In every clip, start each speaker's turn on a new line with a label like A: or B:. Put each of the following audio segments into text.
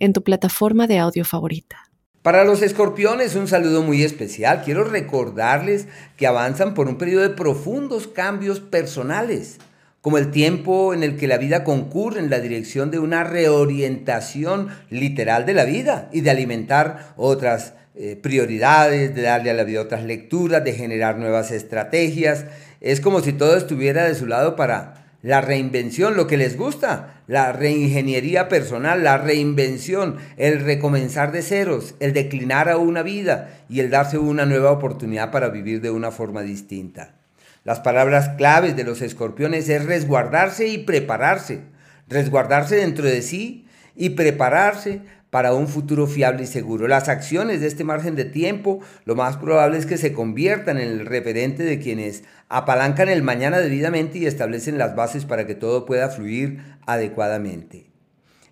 A: en tu plataforma de audio favorita.
B: Para los escorpiones, un saludo muy especial. Quiero recordarles que avanzan por un periodo de profundos cambios personales, como el tiempo en el que la vida concurre en la dirección de una reorientación literal de la vida y de alimentar otras eh, prioridades, de darle a la vida otras lecturas, de generar nuevas estrategias. Es como si todo estuviera de su lado para la reinvención, lo que les gusta, la reingeniería personal, la reinvención, el recomenzar de ceros, el declinar a una vida y el darse una nueva oportunidad para vivir de una forma distinta. Las palabras claves de los escorpiones es resguardarse y prepararse. Resguardarse dentro de sí y prepararse para un futuro fiable y seguro. Las acciones de este margen de tiempo lo más probable es que se conviertan en el referente de quienes apalancan el mañana debidamente y establecen las bases para que todo pueda fluir adecuadamente.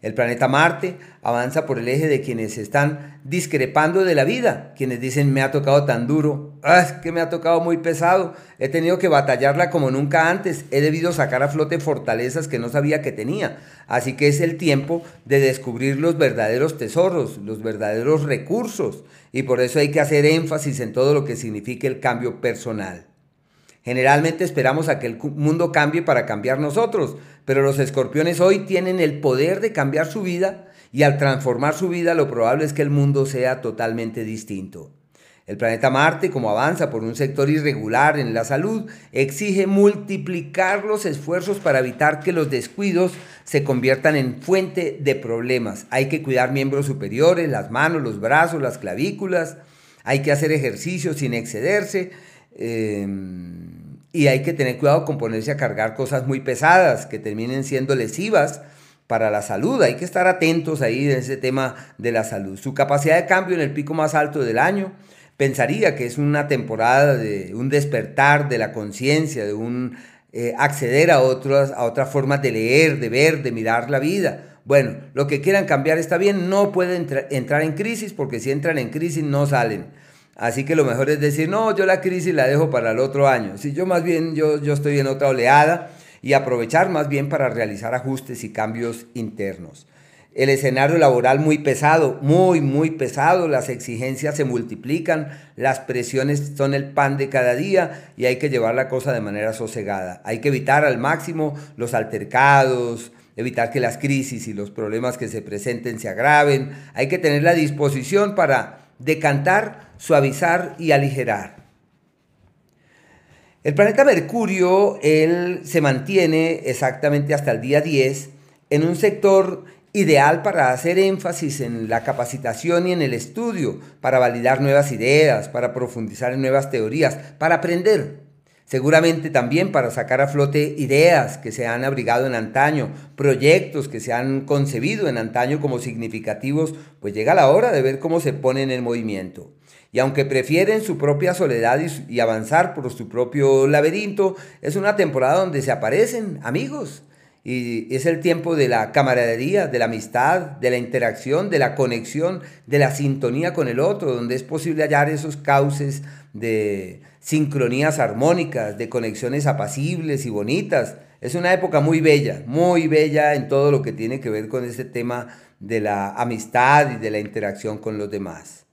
B: El planeta Marte avanza por el eje de quienes están discrepando de la vida, quienes dicen me ha tocado tan duro, ah, es que me ha tocado muy pesado, he tenido que batallarla como nunca antes, he debido sacar a flote fortalezas que no sabía que tenía, así que es el tiempo de descubrir los verdaderos tesoros, los verdaderos recursos, y por eso hay que hacer énfasis en todo lo que signifique el cambio personal. Generalmente esperamos a que el mundo cambie para cambiar nosotros, pero los escorpiones hoy tienen el poder de cambiar su vida y al transformar su vida lo probable es que el mundo sea totalmente distinto. El planeta Marte, como avanza por un sector irregular en la salud, exige multiplicar los esfuerzos para evitar que los descuidos se conviertan en fuente de problemas. Hay que cuidar miembros superiores, las manos, los brazos, las clavículas. Hay que hacer ejercicio sin excederse. Em, y hay que tener cuidado con ponerse a cargar cosas muy pesadas que terminen siendo lesivas para la salud. Hay que estar atentos ahí en ese tema de la salud. Su capacidad de cambio en el pico más alto del año pensaría que es una temporada de un despertar de la conciencia, de un eh, acceder a otras, a otras formas de leer, de ver, de mirar la vida. Bueno, lo que quieran cambiar está bien, no pueden entrar en crisis porque si entran en crisis no salen. Así que lo mejor es decir, no, yo la crisis la dejo para el otro año. Si yo más bien, yo, yo estoy en otra oleada y aprovechar más bien para realizar ajustes y cambios internos. El escenario laboral muy pesado, muy, muy pesado, las exigencias se multiplican, las presiones son el pan de cada día y hay que llevar la cosa de manera sosegada. Hay que evitar al máximo los altercados, evitar que las crisis y los problemas que se presenten se agraven. Hay que tener la disposición para decantar, suavizar y aligerar. El planeta Mercurio, él se mantiene exactamente hasta el día 10 en un sector ideal para hacer énfasis en la capacitación y en el estudio, para validar nuevas ideas, para profundizar en nuevas teorías, para aprender. Seguramente también para sacar a flote ideas que se han abrigado en antaño, proyectos que se han concebido en antaño como significativos, pues llega la hora de ver cómo se ponen en movimiento. Y aunque prefieren su propia soledad y, avanzar por su propio laberinto, es una temporada donde se aparecen amigos, y es el tiempo de la camaradería, de la amistad, de la interacción, de la conexión, de la sintonía con el otro, donde es posible hallar esos cauces de sincronías armónicas, de conexiones apacibles y bonitas. Es una época muy bella, muy bella en todo lo que tiene que ver con este tema de la amistad y de la interacción con los demás.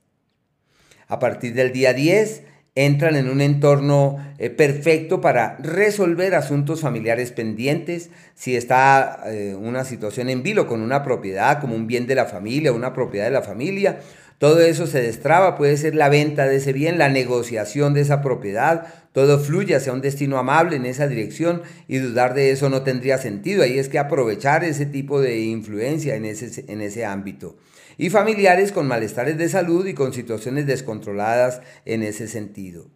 B: A partir del día 10 entran en un entorno eh, perfecto para resolver asuntos familiares pendientes, si está eh, una situación en vilo con una propiedad como un bien de la familia, una propiedad de la familia, todo eso se destraba, puede ser la venta de ese bien, la negociación de esa propiedad, todo fluye hacia un destino amable en esa dirección y dudar de eso no tendría sentido. Ahí es que aprovechar ese tipo de influencia en ese, en ese ámbito. Y familiares con malestares de salud y con situaciones descontroladas en ese sentido.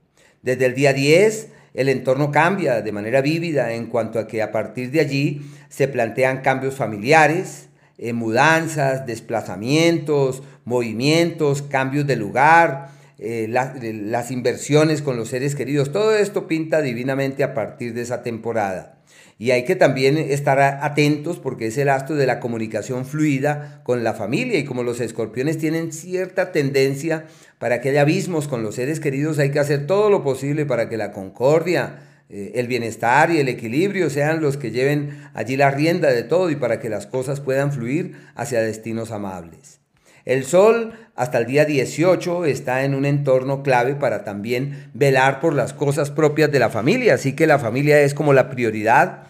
B: Desde el día 10, el entorno cambia de manera vívida en cuanto a que a partir de allí se plantean cambios familiares, eh, mudanzas, desplazamientos, movimientos, cambios de lugar, eh, las inversiones con los seres queridos. Todo esto pinta divinamente a partir de esa temporada. Y hay que también estar atentos porque es el astro de la comunicación fluida con la familia y como los escorpiones tienen cierta tendencia para que haya abismos con los seres queridos, hay que hacer todo lo posible para que la concordia, eh, el bienestar y el equilibrio sean los que lleven allí la rienda de todo y para que las cosas puedan fluir hacia destinos amables. El Sol hasta el día 18 está en un entorno clave para también velar por las cosas propias de la familia, así que la familia es como la prioridad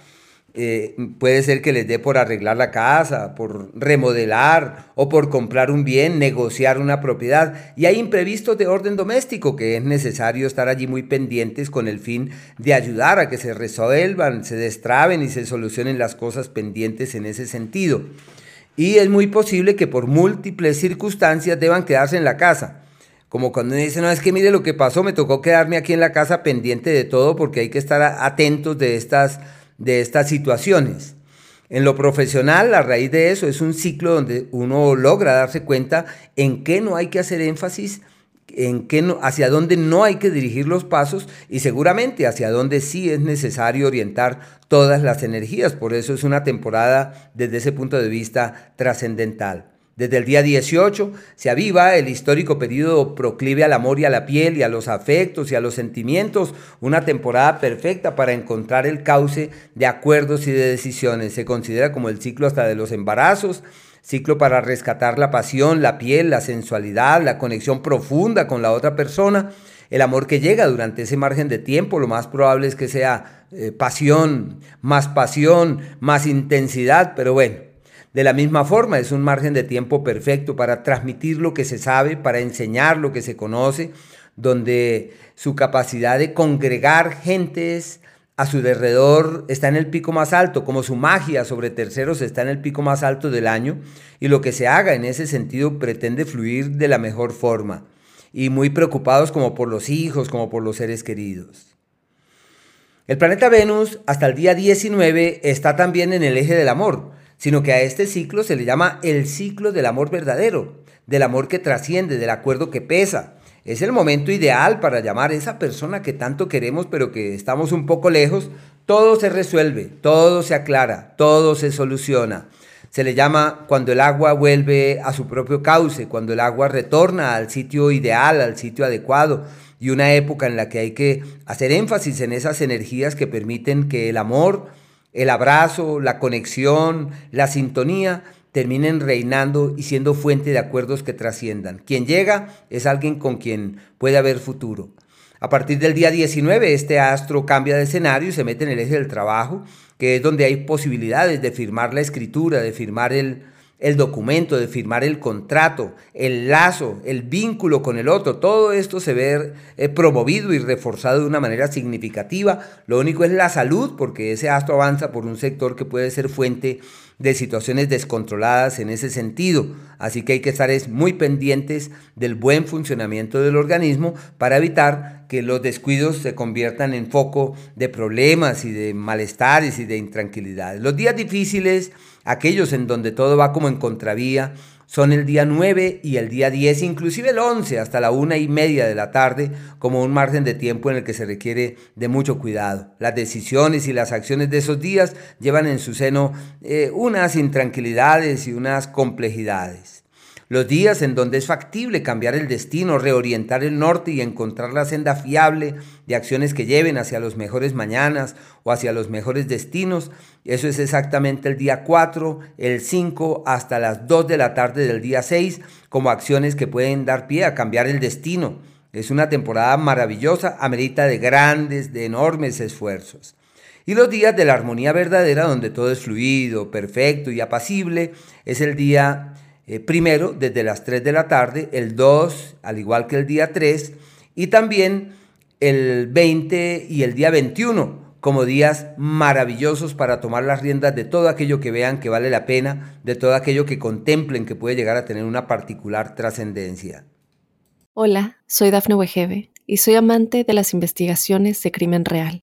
B: eh, puede ser que les dé por arreglar la casa, por remodelar o por comprar un bien, negociar una propiedad. Y hay imprevistos de orden doméstico que es necesario estar allí muy pendientes con el fin de ayudar a que se resuelvan, se destraben y se solucionen las cosas pendientes en ese sentido. Y es muy posible que por múltiples circunstancias deban quedarse en la casa. Como cuando uno dice, no, es que mire lo que pasó, me tocó quedarme aquí en la casa pendiente de todo porque hay que estar atentos de estas de estas situaciones. En lo profesional, a raíz de eso, es un ciclo donde uno logra darse cuenta en qué no hay que hacer énfasis, en qué no, hacia dónde no hay que dirigir los pasos y seguramente hacia dónde sí es necesario orientar todas las energías. Por eso es una temporada desde ese punto de vista trascendental. Desde el día 18 se aviva el histórico periodo proclive al amor y a la piel y a los afectos y a los sentimientos, una temporada perfecta para encontrar el cauce de acuerdos y de decisiones. Se considera como el ciclo hasta de los embarazos, ciclo para rescatar la pasión, la piel, la sensualidad, la conexión profunda con la otra persona. El amor que llega durante ese margen de tiempo, lo más probable es que sea eh, pasión, más pasión, más intensidad, pero bueno, de la misma forma, es un margen de tiempo perfecto para transmitir lo que se sabe, para enseñar lo que se conoce, donde su capacidad de congregar gentes a su derredor está en el pico más alto, como su magia sobre terceros está en el pico más alto del año, y lo que se haga en ese sentido pretende fluir de la mejor forma, y muy preocupados como por los hijos, como por los seres queridos. El planeta Venus hasta el día 19 está también en el eje del amor, sino que a este ciclo se le llama el ciclo del amor verdadero, del amor que trasciende, del acuerdo que pesa. Es el momento ideal para llamar a esa persona que tanto queremos pero que estamos un poco lejos. Todo se resuelve, todo se aclara, todo se soluciona. Se le llama cuando el agua vuelve a su propio cauce, cuando el agua retorna al sitio ideal, al sitio adecuado, y una época en la que hay que hacer énfasis en esas energías que permiten que el amor, el abrazo, la conexión, la sintonía terminen reinando y siendo fuente de acuerdos que trasciendan. Quien llega es alguien con quien puede haber futuro. A partir del día 19, este astro cambia de escenario y se mete en el eje del trabajo, que es donde hay posibilidades de firmar la escritura, de firmar el, el documento, de firmar el contrato, el lazo, el vínculo con el otro, todo esto se ve eh, promovido y reforzado de una manera significativa. Lo único es la salud, porque ese astro avanza por un sector que puede ser fuente de situaciones descontroladas en ese sentido. Así que hay que estar muy pendientes del buen funcionamiento del organismo para evitar que los descuidos se conviertan en foco de problemas y de malestares y de intranquilidades. Los días difíciles Aquellos en donde todo va como en contravía son el día 9 y el día 10, inclusive el 11 hasta la una y media de la tarde, como un margen de tiempo en el que se requiere de mucho cuidado. Las decisiones y las acciones de esos días llevan en su seno eh, unas intranquilidades y unas complejidades los días en donde es factible cambiar el destino, reorientar el norte y encontrar la senda fiable de acciones que lleven hacia los mejores mañanas o hacia los mejores destinos. Eso es exactamente el día 4, el 5 hasta las 2 de la tarde del día 6 como acciones que pueden dar pie a cambiar el destino. Es una temporada maravillosa, amerita de grandes, de enormes esfuerzos. Y los días de la armonía verdadera, donde todo es fluido, perfecto y apacible, es el día eh, primero desde las 3 de la tarde, el 2 al igual que el día 3 y también el 20 y el día 21 como días maravillosos para tomar las riendas de todo aquello que vean que vale la pena, de todo aquello que contemplen que puede llegar a tener una particular trascendencia.
A: Hola, soy Dafne Wegebe y soy amante de las investigaciones de crimen real